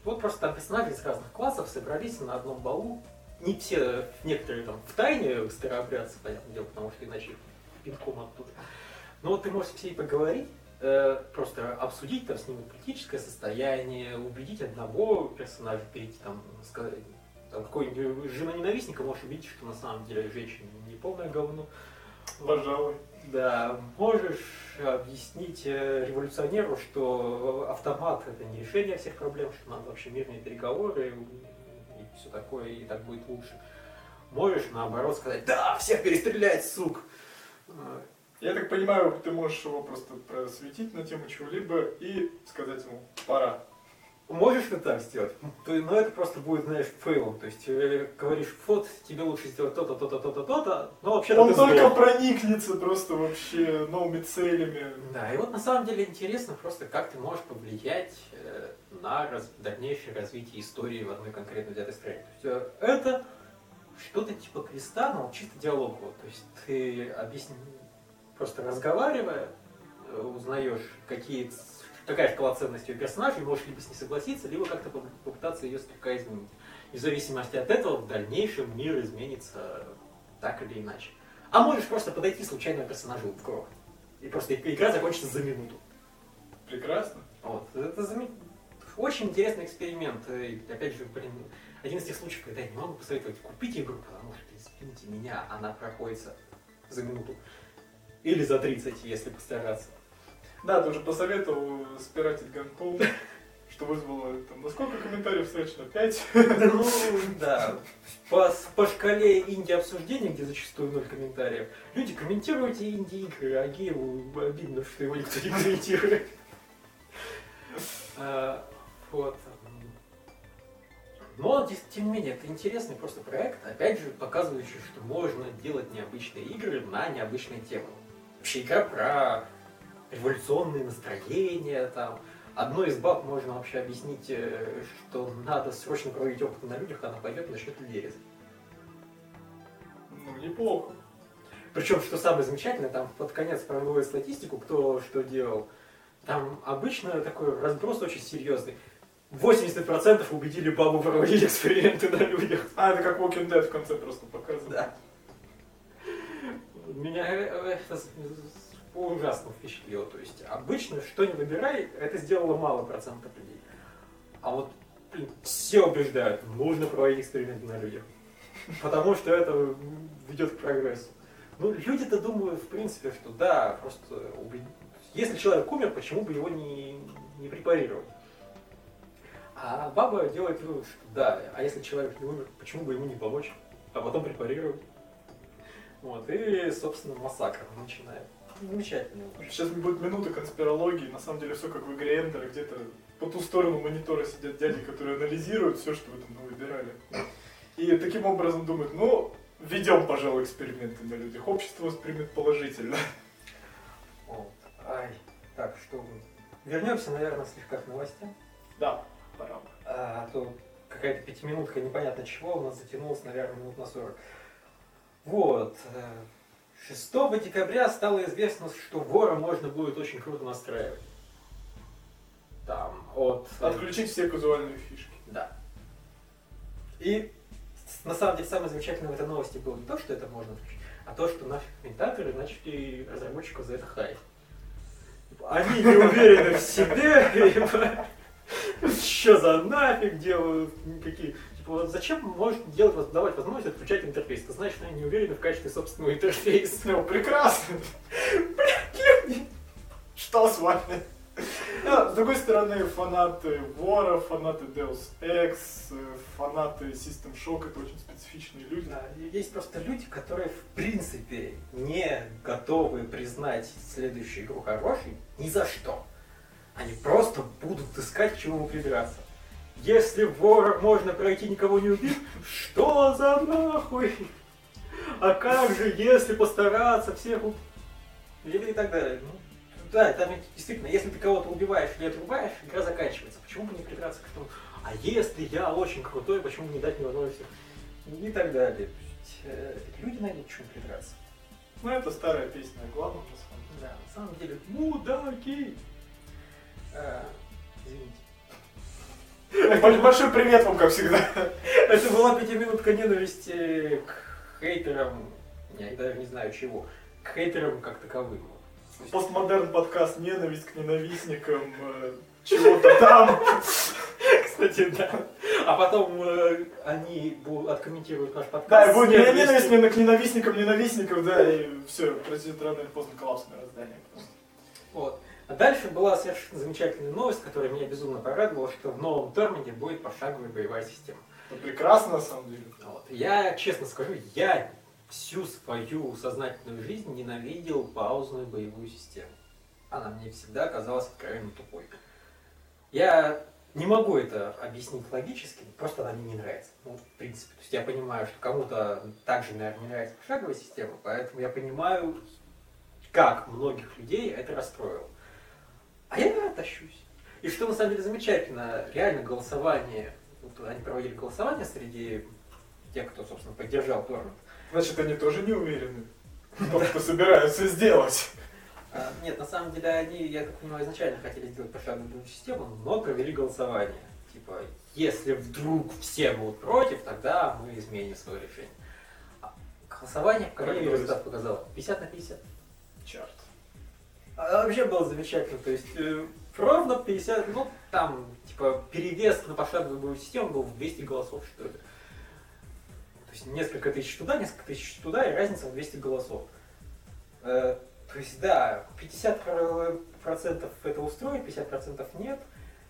вот просто там персонажи из разных классов собрались на одном балу. Не все, некоторые там в тайне старообрядцы, понятное дело, потому что иначе пинком оттуда. Но вот ты можешь с ней поговорить, просто обсудить там с ним политическое состояние, убедить одного персонажа перейти там, сказать, там какой-нибудь жена-ненавистника, можешь убедить, что на самом деле женщина не полное говно. Пожалуй. Да, можешь объяснить э, революционеру, что автомат это не решение всех проблем, что надо вообще мирные переговоры и все такое, и так будет лучше. Можешь наоборот сказать, да, всех перестрелять, сук. Я так понимаю, ты можешь его просто просветить на тему чего-либо и сказать ему «пора». Можешь ты так сделать, То- но это просто будет, знаешь, фейлом. То есть э, говоришь, вот, тебе лучше сделать то-то, то-то, то-то, то-то, но вообще-то Он ты только сдох. проникнется просто вообще новыми целями. Да, и вот на самом деле интересно просто, как ты можешь повлиять э, на раз- дальнейшее развитие истории в одной конкретно взятой стране. То есть э, это что-то типа креста, но чисто диалог. Вот. То есть ты объясни, просто разговаривая, э, узнаешь, какие, какая шкала ценностей у персонажей, можешь либо с ней согласиться, либо как-то поп- попытаться ее слегка изменить. И в зависимости от этого в дальнейшем мир изменится так или иначе. А можешь просто подойти случайному персонажу в кровь. И просто и- игра закончится за минуту. Прекрасно. Вот. Это заме- очень интересный эксперимент. И, опять же, блин, один из тех случаев, когда я не могу посоветовать купить игру, потому что, извините меня, она проходится за минуту. Или за 30, если постараться. Да, ты уже посоветовал спиратить Ганкоу, <laughs> что вызвало там, на сколько комментариев встречно? Пять? <laughs> Ну, да. По, по шкале инди-обсуждений, где зачастую ноль комментариев, люди, комментируйте инди-игры, а Гееву обидно, что его никто не комментирует. А, Вот. Но, тем не менее, это интересный просто проект, опять же, показывающий, что можно делать необычные игры на необычные темы. Вообще игра про революционные настроения, там, Одной из баб можно вообще объяснить, э, что надо срочно проводить опыт на людях, она пойдет и начнет людей резать. Ну, неплохо. Причем, что самое замечательное, там под конец проводят статистику, кто что делал. Там обычно такой разброс очень серьезный. 80% убедили бабу проводить эксперименты на людях. А, это как Walking Dead в конце просто показывает. Да. Меня э, это с- с- ужасно впечатлило. То есть обычно, что не выбирай, это сделало мало процентов людей. А вот блин, все убеждают, нужно проводить эксперименты на людях. Потому что это ведет к прогрессу. Ну, люди-то думают, в принципе, что да, просто Если человек умер, почему бы его не, не препарировать? А баба делает вывод, что да, а если человек не умер, почему бы ему не помочь, а потом препарировать? Вот, и, собственно, массакр начинает. Замечательно. Сейчас будет минута конспирологии, на самом деле все как в игре Эндера, где-то по ту сторону монитора сидят дяди, которые анализируют все, что вы там выбирали. И таким образом думают, ну, ведем, пожалуй, эксперименты на людях. Общество воспримет положительно. Вот. Ай, так, что Вернемся, наверное, слегка к новостям. Да, пора. А, а то какая-то пятиминутка непонятно чего у нас затянулась, наверное, минут на 40. Вот. 6 э, декабря стало известно, что вора можно будет очень круто настраивать. Там, от... Отключить все казуальные фишки. Да. И на самом деле самое замечательное в этой новости было не то, что это можно отключить, а то, что наши комментаторы начали разработчиков за это хаять. Они не уверены в себе, <laughs> что за нафиг делают, какие. Вот зачем может делать, давать возможность отключать интерфейс? Ты знаешь, что они не уверены в качестве собственного интерфейса. Ну, прекрасно. Блядь, люди, что с вами? с другой стороны, фанаты Вора, фанаты Deus Ex, фанаты System Shock, это очень специфичные люди. Да, есть просто люди, которые в принципе не готовы признать следующую игру хорошей ни за что. Они просто будут искать к чему придраться. Если вора можно пройти никого не убив, что за нахуй? А как же, если постараться всех? Или и так далее. Ну, да, там действительно, если ты кого-то убиваешь или отрубаешь, игра заканчивается. Почему бы не придраться к тому, а если я очень крутой, почему бы не дать мне возможность и так далее. Э, люди найдут к чему придраться. Ну, это старая песня о главном, на самом деле. Да, на самом деле, мудаки! А, извините. Большой привет вам, как всегда. Это была пятиминутка ненависти к хейтерам, я даже не знаю чего, к хейтерам как таковым. Постмодерн подкаст «Ненависть к ненавистникам», э, чего-то там. <laughs> Кстати, да. А потом э, они будут откомментируют наш подкаст. Да, будет не ненависть не к ненавистникам ненавистников, да, и все, произойдет рано или поздно коллапс мироздания. Вот. А дальше была совершенно замечательная новость, которая меня безумно порадовала, что в новом Тормине будет пошаговая боевая система. Ну, прекрасно, на самом деле. Вот. Я, честно скажу, я всю свою сознательную жизнь ненавидел паузную боевую систему. Она мне всегда казалась откровенно тупой. Я не могу это объяснить логически, просто она мне не нравится. Ну, в принципе. То есть я понимаю, что кому-то также, наверное, не нравится пошаговая система, поэтому я понимаю, как многих людей это расстроило. А я тащусь. И что на самом деле замечательно, реально голосование, вот они проводили голосование среди тех, кто, собственно, поддержал Торрент, Значит, они тоже не уверены в том, что собираются сделать. А, нет, на самом деле они, я так понимаю, изначально хотели сделать пошаговую систему, но провели голосование. Типа, если вдруг все будут против, тогда мы изменим свое решение. А голосование, как результат показало, 50 на 50. Черт. А, вообще было замечательно, то есть э, ровно 50, ну там, типа, перевес на пошаговую систему был в 200 голосов, что ли. То есть несколько тысяч туда, несколько тысяч туда, и разница в 200 голосов. Э, то есть, да, 50% это устроит, 50% нет.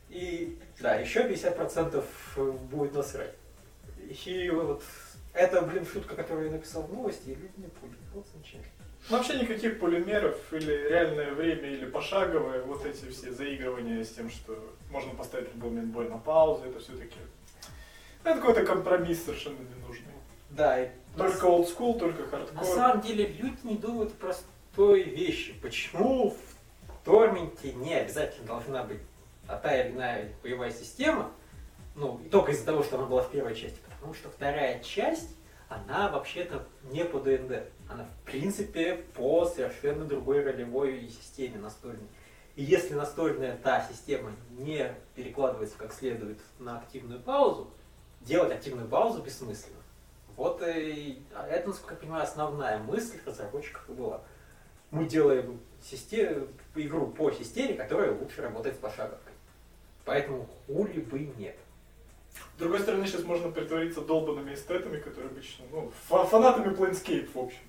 И да, еще 50% будет насрать. И вот это, блин, шутка, которую я написал в новости, и люди не поняли. Вот замечательно. Ну, вообще никаких полимеров или реальное время, или пошаговое, вот эти все заигрывания с тем, что можно поставить любой боя на паузу, это все-таки... Это какой-то компромисс совершенно ненужный. Да, и только old school, только хардкор. На самом деле люди не думают простой вещи. Почему в Торменте не обязательно должна быть та или иная боевая система, ну, только из-за того, что она была в первой части, потому что вторая часть, она вообще-то не по ДНД. Она, в принципе, по совершенно другой ролевой системе настольной. И если настольная та система не перекладывается как следует на активную паузу, делать активную паузу бессмысленно. Вот и а это, насколько я понимаю, основная мысль разработчиков и была. Мы делаем систему, игру по системе, которая лучше работает с пошаговкой. Поэтому хули бы нет. С другой стороны, сейчас можно притвориться долбанными эстетами, которые обычно, ну, фанатами Planescape, в общем.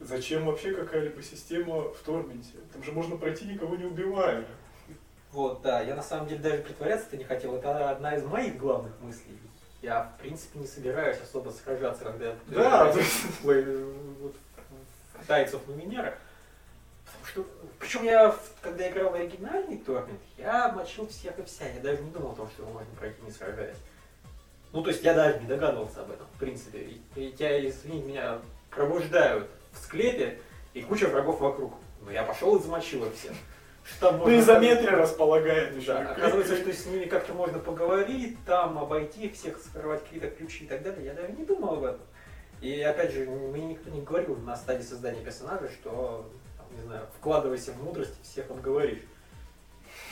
Зачем вообще какая-либо система в Торменте? Там же можно пройти никого не убивая. Вот, да, я на самом деле даже притворяться-то не хотел. Это одна из моих главных мыслей. Я, в принципе, не собираюсь особо сражаться, когда я Да, <laughs> вот, Тайцев Нуминера. Потому что, причем я, когда играл в оригинальный Тормент, я мочил всех и вся. Я даже не думал о том, что его можно пройти не сражаясь. Ну, то есть я даже не догадывался об этом, в принципе. И, и тебя, извини меня, пробуждают в склепе и куча врагов вокруг. Но я пошел и замочил их всех. Что ну, изометрия располагает еще. Да, оказывается, что с ними как-то можно поговорить, там обойти всех, скрывать какие-то ключи и так далее. Я даже не думал об этом. И опять же, мне никто не говорил на стадии создания персонажа, что, не знаю, вкладывайся в мудрость, всех обговоришь.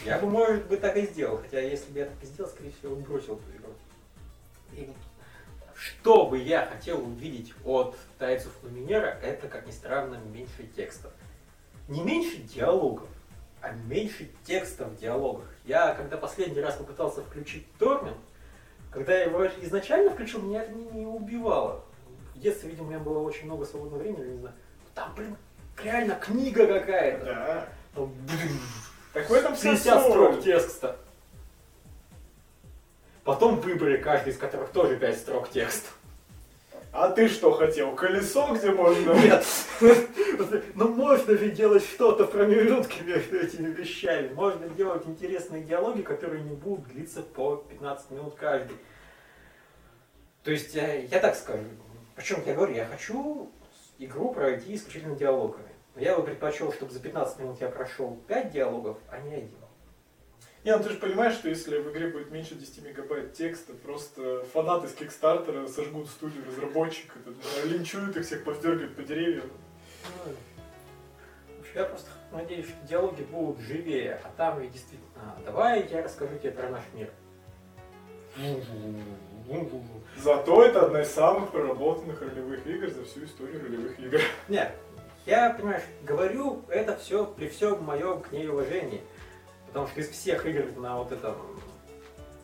Я бы, может быть, так и сделал, хотя если бы я так и сделал, скорее всего, бросил эту игру. Что бы я хотел увидеть от тайцев Луминера, это, как ни странно, меньше текстов. Не меньше диалогов, а меньше текста в диалогах. Я, когда последний раз попытался включить Тормен, когда я его изначально включил, меня это не, убивало. В детстве, видимо, у меня было очень много свободного времени, не знаю. Там, блин, реально книга какая-то. Да. Там, так в этом 50 строк текста. Потом выбрали каждый из которых тоже 5 строк текста. А ты что хотел? Колесо, где можно? Нет. <laughs> Ну можно же делать что-то в промежутке между этими вещами. Можно делать интересные диалоги, которые не будут длиться по 15 минут каждый. То есть, я, э, я так скажу. Причем я говорю, я хочу игру пройти исключительно диалогами. Но я бы предпочел, чтобы за 15 минут я прошел 5 диалогов, а не один. Не, ну ты же понимаешь, что если в игре будет меньше 10 мегабайт текста, просто фанаты с Кикстартера сожгут студию разработчика, линчуют их всех, повдергают по деревьям. Ну, я просто надеюсь, что диалоги будут живее, а там и действительно, а, давай я расскажу тебе про наш мир. <laughs> Зато это одна из самых проработанных ролевых игр за всю историю ролевых игр. Нет, я, понимаешь, говорю это все при всем моем к ней уважении. Потому что из всех игр на вот этом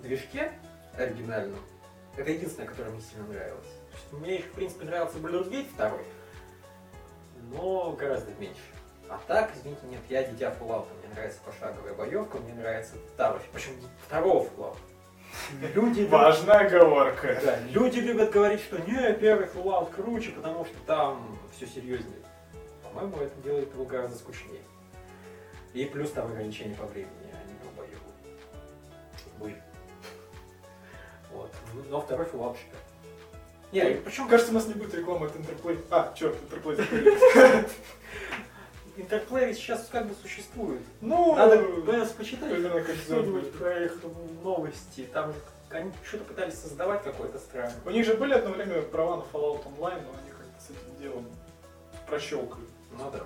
движке оригинальном, это единственная, которая мне сильно нравилась. Мне еще, в принципе, нравился Baldur's Gate 2, но гораздо меньше. А так, извините, нет, я дитя Fallout, мне нравится пошаговая боевка, мне нравится второй, причем второго Fallout. Люди Важная оговорка. Да, люди любят говорить, что не, первый Fallout круче, потому что там все серьезнее. По-моему, это делает его гораздо скучнее. И плюс там ограничения по времени, по бою. Были. Вот. Но второй Fallout шикарный. Не, почему кажется, у нас не будет рекламы от Интерплей. А, черт, Интерплей закрыли. <laughs> Интерплей сейчас как бы существует. Ну, надо почитать что-нибудь про их новости. Там они что-то пытались создавать какое-то странное. У них же были одно время права на Fallout Online, но они как-то с этим делом прощелкали. Ну да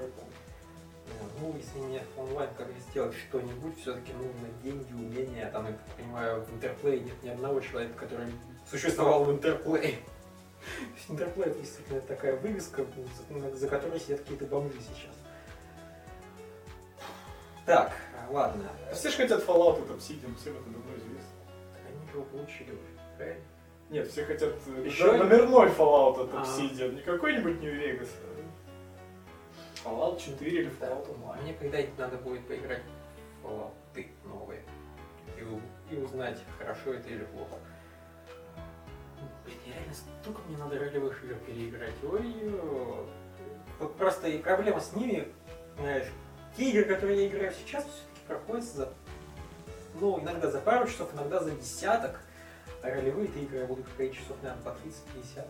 ну, если мне онлайн как сделать что-нибудь, все-таки нужно деньги, умения, там, я понимаю, в Интерплей нет ни одного человека, который существовал в Интерплей. Интерплей это действительно такая вывеска, за, за которой сидят какие-то бомжи сейчас. Так, ладно. Все же хотят Fallout и Obsidian, всем это давно известно. Они его получили уже, правильно? Нет, все хотят э, Еще номерной Fallout от Obsidian, не какой-нибудь New Vegas. Fallout 4 или Fallout Online. Мне когда-нибудь надо будет поиграть в Fallout новые. И, и узнать, хорошо это или плохо. Блин, реально столько мне надо ролевых игр переиграть. Ой, вот просто и проблема с ними, знаешь, те игры, которые я играю сейчас, все-таки проходят за, ну, иногда за пару часов, иногда за десяток, а ролевые игры я буду проходить часов, наверное, по 30-50.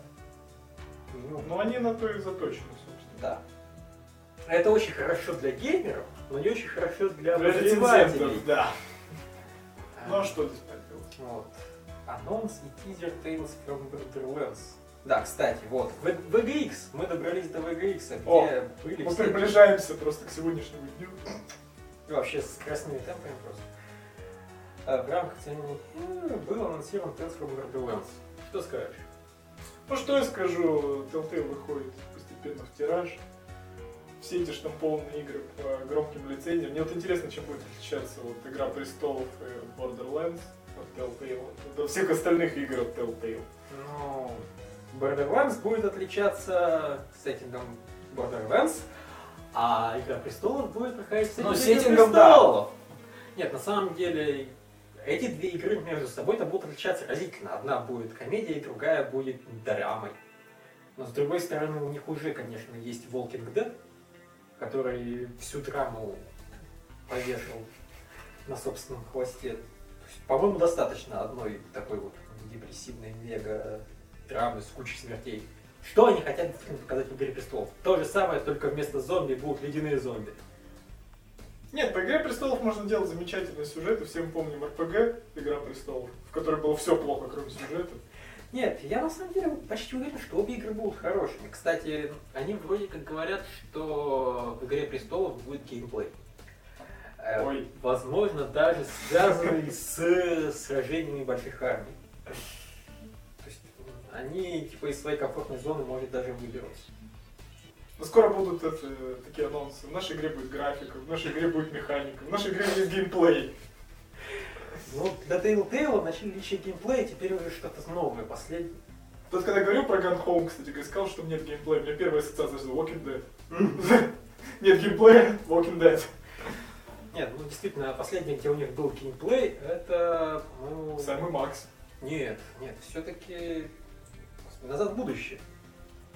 Ну, они на то и заточены, собственно. Да. Это очень хорошо для геймеров, но не очень хорошо для, для обозревателей. Да. Ну а что здесь поделать? Вот. Анонс и тизер Tales from Borderlands. Да, кстати, вот, в, VGX, мы добрались до VGX, где О, были Мы приближаемся просто к сегодняшнему дню. И вообще с красными темпами просто. А, в рамках э, был анонсирован Tales from Borderlands. Что скажешь? Ну что я скажу, Telltale выходит постепенно в тираж все эти штампованные игры по громким лицензиям. Мне вот интересно, чем будет отличаться вот Игра престолов и Borderlands от Telltale от всех остальных игр от Telltale. Ну, Borderlands будет отличаться сеттингом Borderlands, а Игра престолов будет проходить Ну, сеттинге «Игры сеттингом, да. престолов». Нет, на самом деле, эти две игры между собой-то будут отличаться разительно. Одна будет комедией, другая будет драмой. Но с другой стороны, у них уже, конечно, есть Walking Dead, который всю драму повешал на собственном хвосте. По-моему, достаточно одной такой вот депрессивной мега драмы с кучей смертей. Что они хотят показать в «Игре престолов»? То же самое, только вместо зомби будут ледяные зомби. Нет, по Игре Престолов можно делать замечательный сюжет, и все мы помним РПГ Игра Престолов, в которой было все плохо, кроме сюжета. Нет, я на самом деле почти уверен, что обе игры будут хорошими. Кстати, они вроде как говорят, что в «Игре престолов» будет геймплей. Э, Ой. Возможно, даже связанный с сражениями больших армий. Они типа из своей комфортной зоны, может, даже выберутся. Но скоро будут это, такие анонсы. В нашей игре будет графика, в нашей игре будет механика, в нашей игре есть геймплей. Ну, для Telltale начали лечить геймплей, теперь уже что-то новое, последнее. Тот, когда говорил про Gun Home, кстати, сказал, что нет геймплея. У меня первая ассоциация с Walking Dead. Нет геймплея, Walking Dead. Нет, ну действительно, последнее, где у них был геймплей, это, по-моему... Сэм и Макс. Нет, нет, все-таки назад в будущее.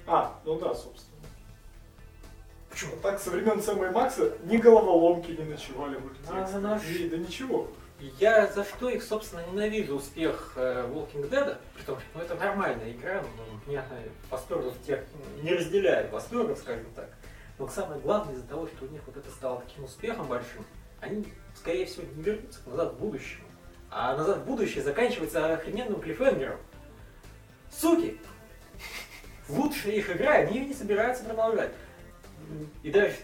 А, ну да, собственно. Почему? Так, со времен Сэма и Макса ни головоломки не ночевали в А, наш- Ни- Да ничего. Я за что их, собственно, ненавижу успех э, Walking Dead, при том, что ну, это нормальная игра, ну, понятно, восторгов тех не разделяю, восторгов, скажем так. Но самое главное из-за того, что у них вот это стало таким успехом большим, они, скорее всего, не вернутся назад в будущее. А назад в будущее заканчивается охрененным клиффхенгером. Суки! Лучшая их игра, они ее не собираются продолжать. И даже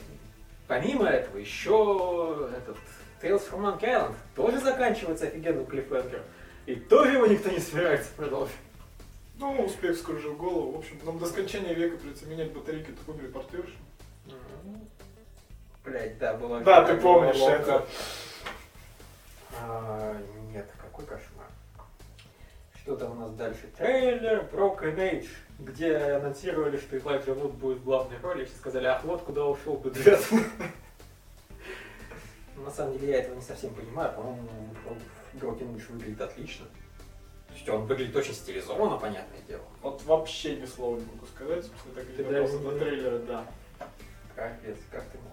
помимо этого еще этот Tales from Monkey Island тоже заканчивается офигенным клиффхенгером. И тоже его никто не собирается продолжить. Ну, успех вскружил голову. В общем, нам до скончания века придется менять батарейки тупым репортершем. Блять, да, было. Да, ты помнишь это. А, нет, какой кошмар. Что там у нас дальше? Трейлер Broken Age, где анонсировали, что Элайджа Вуд будет в главной роли, и все сказали, ах, вот куда ушел бюджет. На самом деле я этого не совсем понимаю, по-моему, Broken Age выглядит отлично. То есть он выглядит очень стилизованно, понятное дело. Вот вообще ни слова не могу сказать, собственно, так и Ты даже до не- трейлера, да. Капец, как ты мог.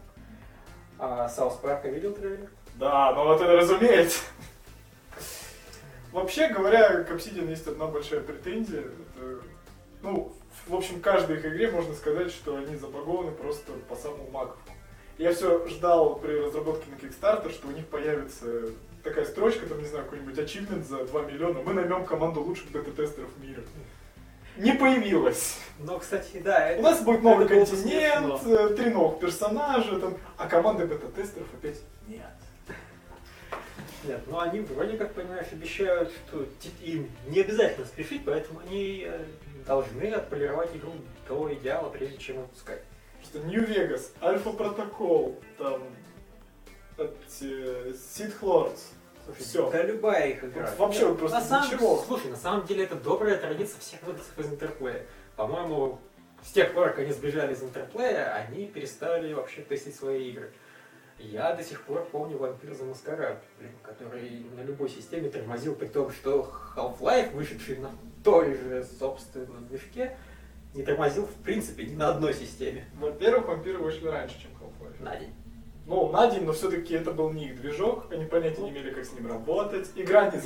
А Саус Парка видел трейлер? Да, ну вот это разумеется. Вообще говоря, к Obsidian есть одна большая претензия. Это, ну, в общем, каждой их игре можно сказать, что они забагованы просто по самому маковку. Я все ждал при разработке на Kickstarter, что у них появится такая строчка, там, не знаю, какой-нибудь achievement за 2 миллиона. Мы наймем команду лучших бета-тестеров мира. Не появилось. Ну, кстати, да. У нас будет новый это континент, э, три новых персонажа, там, а команды бета-тестеров опять нет. Нет, ну они вроде как, понимаешь, обещают, что им не обязательно спешить, поэтому они э, должны отполировать игру до идеала, прежде чем выпускать. Что Нью-Вегас, Альфа Протокол, там, эти, Сид. Слушай, Всё. да любая их игра. Вот вообще вот просто на самом, ничего. Слушай, на самом деле это добрая традиция всех выходцев из Интерплея. По-моему, с тех пор, как они сбежали из Интерплея, они перестали вообще тестить свои игры. Я до сих пор помню Вампир за Маскарад, который на любой системе тормозил, при том, что Half-Life, вышедший на той же, собственно, движке, не тормозил в принципе ни на одной системе Во-первых, вампиры вышли раньше, чем Half-Life. на день. Ну, на день, но все-таки это был не их движок, они понятия не имели, как с ним работать. Игра не